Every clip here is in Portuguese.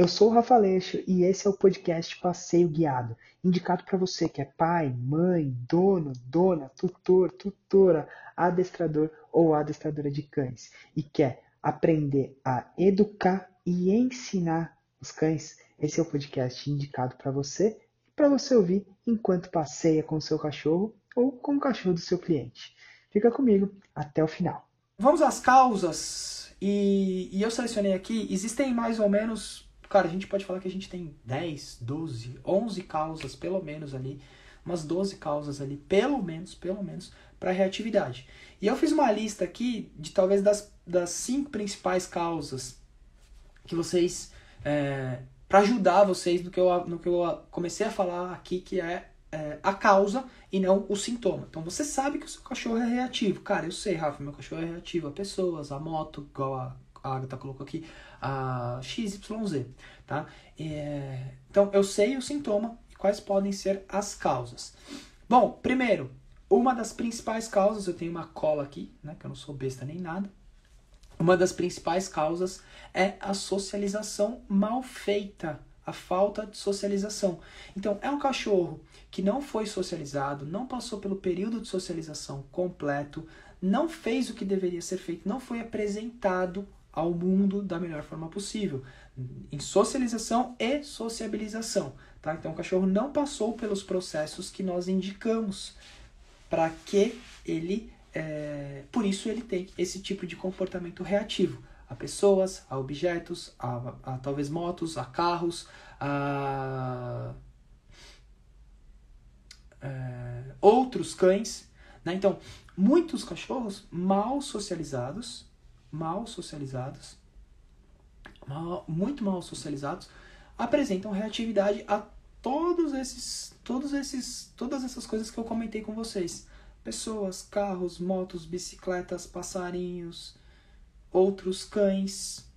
Eu sou o Rafa Leixo e esse é o podcast Passeio Guiado, indicado para você que é pai, mãe, dono, dona, tutor, tutora, adestrador ou adestradora de cães e quer aprender a educar e ensinar os cães. Esse é o podcast indicado para você e para você ouvir enquanto passeia com o seu cachorro ou com o cachorro do seu cliente. Fica comigo até o final. Vamos às causas. E, e eu selecionei aqui, existem mais ou menos Cara, a gente pode falar que a gente tem 10, 12, 11 causas, pelo menos ali, umas 12 causas ali, pelo menos, pelo menos, para reatividade. E eu fiz uma lista aqui de talvez das, das cinco principais causas que vocês. É, para ajudar vocês no que, eu, no que eu comecei a falar aqui, que é, é, a causa e não o sintoma. Então você sabe que o seu cachorro é reativo. Cara, eu sei, Rafa, meu cachorro é reativo a pessoas, a moto, igual a a Agatha colocou aqui, a XYZ, tá? É, então, eu sei o sintoma e quais podem ser as causas. Bom, primeiro, uma das principais causas, eu tenho uma cola aqui, né, que eu não sou besta nem nada. Uma das principais causas é a socialização mal feita, a falta de socialização. Então, é um cachorro que não foi socializado, não passou pelo período de socialização completo, não fez o que deveria ser feito, não foi apresentado ao mundo da melhor forma possível, em socialização e sociabilização. Tá? Então, o cachorro não passou pelos processos que nós indicamos para que ele, é, por isso ele tem esse tipo de comportamento reativo a pessoas, a objetos, a, a talvez motos, a carros, a é, outros cães. Né? Então, muitos cachorros mal socializados mal socializados, mal, muito mal socializados, apresentam reatividade a todos esses, todos esses, todas essas coisas que eu comentei com vocês. Pessoas, carros, motos, bicicletas, passarinhos, outros cães,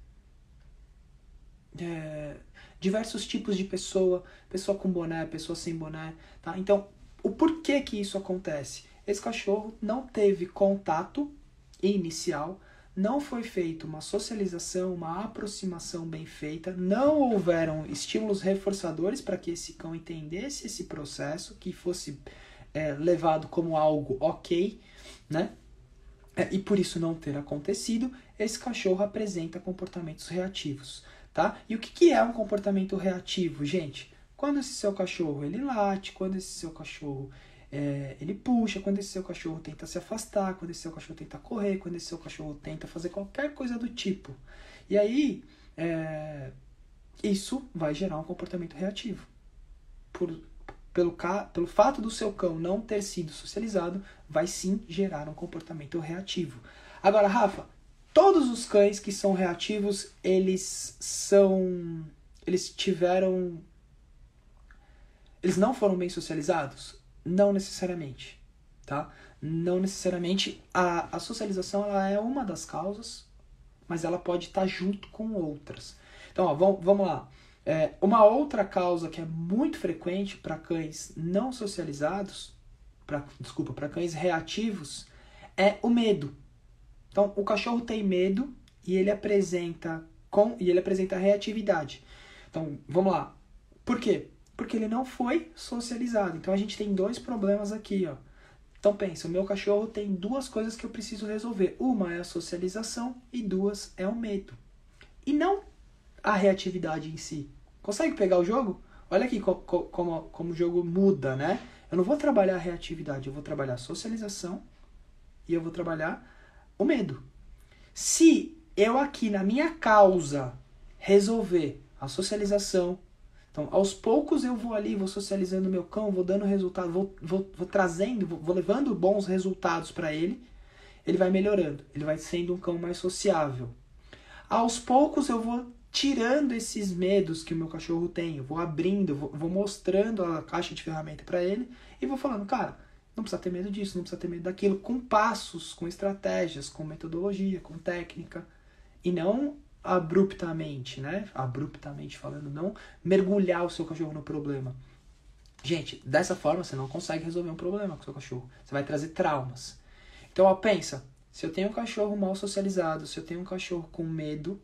é, diversos tipos de pessoa, pessoa com boné, pessoa sem boné, tá? Então, o porquê que isso acontece? Esse cachorro não teve contato inicial não foi feita uma socialização, uma aproximação bem feita, não houveram estímulos reforçadores para que esse cão entendesse esse processo, que fosse é, levado como algo ok, né? É, e por isso não ter acontecido, esse cachorro apresenta comportamentos reativos, tá? E o que, que é um comportamento reativo, gente? Quando esse seu cachorro ele late, quando esse seu cachorro é, ele puxa quando esse seu cachorro tenta se afastar, quando esse seu cachorro tenta correr, quando esse seu cachorro tenta fazer qualquer coisa do tipo. E aí, é, isso vai gerar um comportamento reativo. Por, pelo, pelo fato do seu cão não ter sido socializado, vai sim gerar um comportamento reativo. Agora, Rafa, todos os cães que são reativos, eles são. Eles tiveram. Eles não foram bem socializados? Não necessariamente, tá? Não necessariamente. A, a socialização ela é uma das causas, mas ela pode estar junto com outras. Então, ó, vamos, vamos lá. É, uma outra causa que é muito frequente para cães não socializados, pra, desculpa, para cães reativos, é o medo. Então, o cachorro tem medo e ele apresenta com e ele apresenta reatividade. Então, vamos lá. Por quê? Porque ele não foi socializado. Então a gente tem dois problemas aqui, ó. Então pensa, o meu cachorro tem duas coisas que eu preciso resolver. Uma é a socialização e duas é o medo. E não a reatividade em si. Consegue pegar o jogo? Olha aqui como, como, como o jogo muda, né? Eu não vou trabalhar a reatividade, eu vou trabalhar a socialização e eu vou trabalhar o medo. Se eu aqui na minha causa resolver a socialização, então, aos poucos eu vou ali, vou socializando meu cão, vou dando resultado, vou, vou, vou trazendo, vou, vou levando bons resultados para ele, ele vai melhorando, ele vai sendo um cão mais sociável. Aos poucos eu vou tirando esses medos que o meu cachorro tem, eu vou abrindo, vou, vou mostrando a caixa de ferramenta para ele e vou falando, cara, não precisa ter medo disso, não precisa ter medo daquilo, com passos, com estratégias, com metodologia, com técnica, e não abruptamente, né? Abruptamente falando, não mergulhar o seu cachorro no problema. Gente, dessa forma você não consegue resolver um problema com o seu cachorro. Você vai trazer traumas. Então, ó, pensa, se eu tenho um cachorro mal socializado, se eu tenho um cachorro com medo,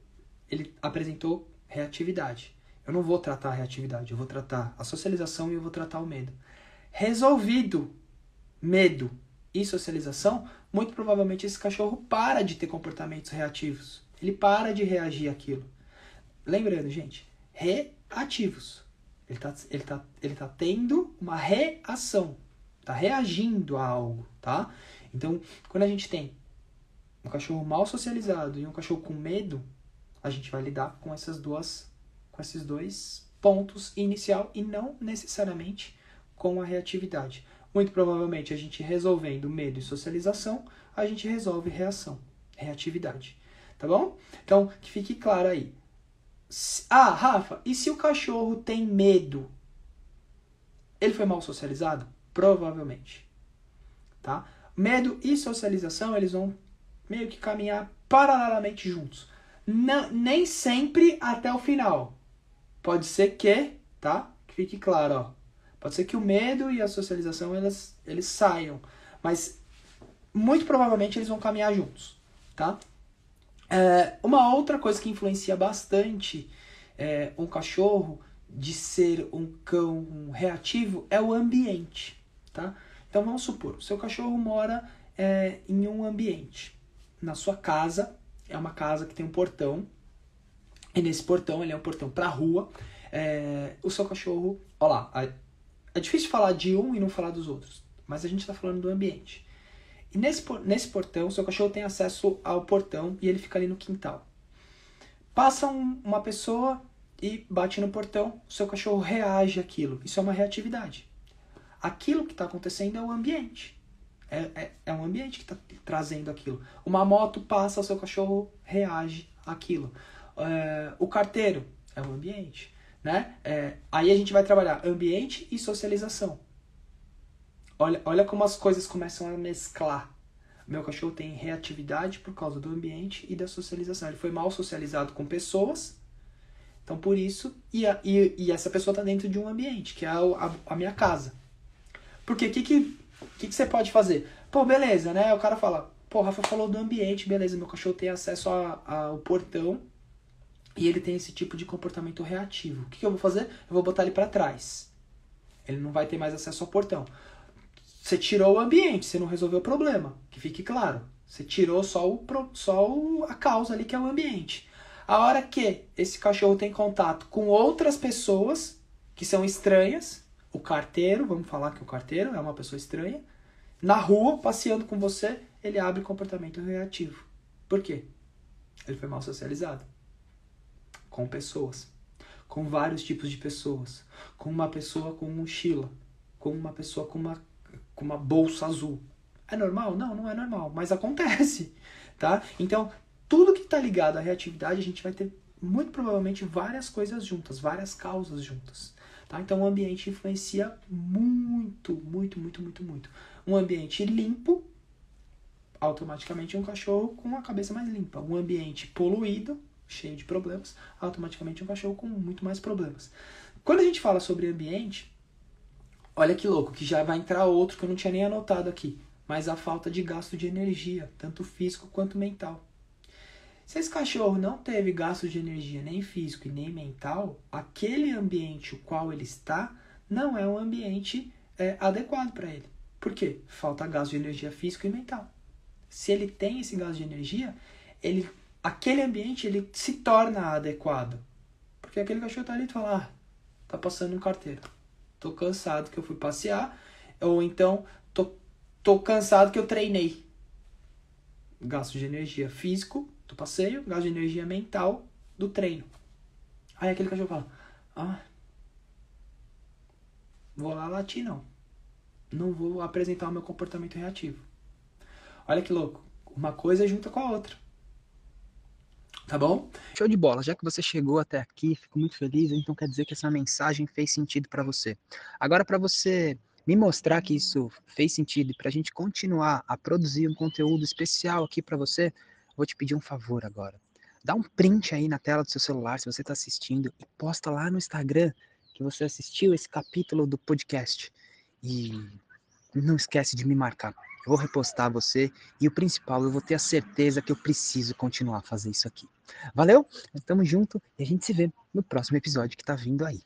ele apresentou reatividade. Eu não vou tratar a reatividade, eu vou tratar a socialização e eu vou tratar o medo. Resolvido medo e socialização, muito provavelmente esse cachorro para de ter comportamentos reativos. Ele para de reagir àquilo. Lembrando, gente, reativos. Ele está ele tá, ele tá tendo uma reação. Está reagindo a algo, tá? Então, quando a gente tem um cachorro mal socializado e um cachorro com medo, a gente vai lidar com essas duas com esses dois pontos inicial e não necessariamente com a reatividade. Muito provavelmente a gente resolvendo medo e socialização, a gente resolve reação, reatividade. Tá bom? Então, que fique claro aí. Ah, Rafa, e se o cachorro tem medo? Ele foi mal socializado? Provavelmente. Tá? Medo e socialização, eles vão meio que caminhar paralelamente juntos. Não, nem sempre até o final. Pode ser que, tá? Que fique claro, ó. Pode ser que o medo e a socialização elas, eles saiam, mas muito provavelmente eles vão caminhar juntos, tá? É, uma outra coisa que influencia bastante é, um cachorro de ser um cão reativo é o ambiente, tá? Então vamos supor, o seu cachorro mora é, em um ambiente, na sua casa, é uma casa que tem um portão, e nesse portão, ele é um portão para a rua, é, o seu cachorro, olha lá, é difícil falar de um e não falar dos outros, mas a gente está falando do ambiente. E nesse, nesse portão, seu cachorro tem acesso ao portão e ele fica ali no quintal. Passa um, uma pessoa e bate no portão, seu cachorro reage àquilo. Isso é uma reatividade. Aquilo que está acontecendo é o ambiente. É, é, é um ambiente que está trazendo aquilo. Uma moto passa, seu cachorro reage àquilo. É, o carteiro é o ambiente. Né? É, aí a gente vai trabalhar ambiente e socialização. Olha, olha como as coisas começam a mesclar. Meu cachorro tem reatividade por causa do ambiente e da socialização. Ele foi mal socializado com pessoas, então por isso, e, a, e, e essa pessoa está dentro de um ambiente, que é a, a, a minha casa. Porque o que, que, que, que você pode fazer? Pô, beleza, né? O cara fala, pô, Rafa falou do ambiente, beleza, meu cachorro tem acesso ao portão e ele tem esse tipo de comportamento reativo. O que, que eu vou fazer? Eu vou botar ele para trás. Ele não vai ter mais acesso ao portão. Você tirou o ambiente, você não resolveu o problema. Que fique claro. Você tirou só, o, só o, a causa ali, que é o ambiente. A hora que esse cachorro tem contato com outras pessoas que são estranhas, o carteiro, vamos falar que o carteiro é uma pessoa estranha, na rua, passeando com você, ele abre comportamento reativo. Por quê? Ele foi mal socializado com pessoas, com vários tipos de pessoas, com uma pessoa com mochila, com uma pessoa com uma, com uma bolsa azul. É normal? Não, não é normal, mas acontece, tá? Então, tudo que está ligado à reatividade, a gente vai ter muito provavelmente várias coisas juntas, várias causas juntas. Tá? Então o ambiente influencia muito, muito, muito, muito, muito. Um ambiente limpo, automaticamente um cachorro com a cabeça mais limpa. Um ambiente poluído, cheio de problemas, automaticamente um cachorro com muito mais problemas. Quando a gente fala sobre ambiente, olha que louco, que já vai entrar outro que eu não tinha nem anotado aqui, mas a falta de gasto de energia, tanto físico quanto mental. Se esse cachorro não teve gasto de energia nem físico e nem mental, aquele ambiente o qual ele está não é um ambiente é, adequado para ele. Por quê? Falta gasto de energia físico e mental. Se ele tem esse gasto de energia, ele aquele ambiente ele se torna adequado. Porque aquele cachorro tá ali e fala, ah, tá passando um carteiro. Tô cansado que eu fui passear. Ou então, tô, tô cansado que eu treinei. Gasto de energia físico do passeio, gasto de energia mental do treino. Aí aquele cachorro fala, ah, vou lá latir não. Não vou apresentar o meu comportamento reativo. Olha que louco. Uma coisa junta com a outra. Tá bom? Show de bola. Já que você chegou até aqui, fico muito feliz, então quer dizer que essa mensagem fez sentido para você. Agora, para você me mostrar que isso fez sentido e para a gente continuar a produzir um conteúdo especial aqui para você, vou te pedir um favor agora. Dá um print aí na tela do seu celular se você está assistindo e posta lá no Instagram que você assistiu esse capítulo do podcast. E não esquece de me marcar. Eu vou repostar você e o principal, eu vou ter a certeza que eu preciso continuar a fazer isso aqui. Valeu? Tamo junto e a gente se vê no próximo episódio que tá vindo aí.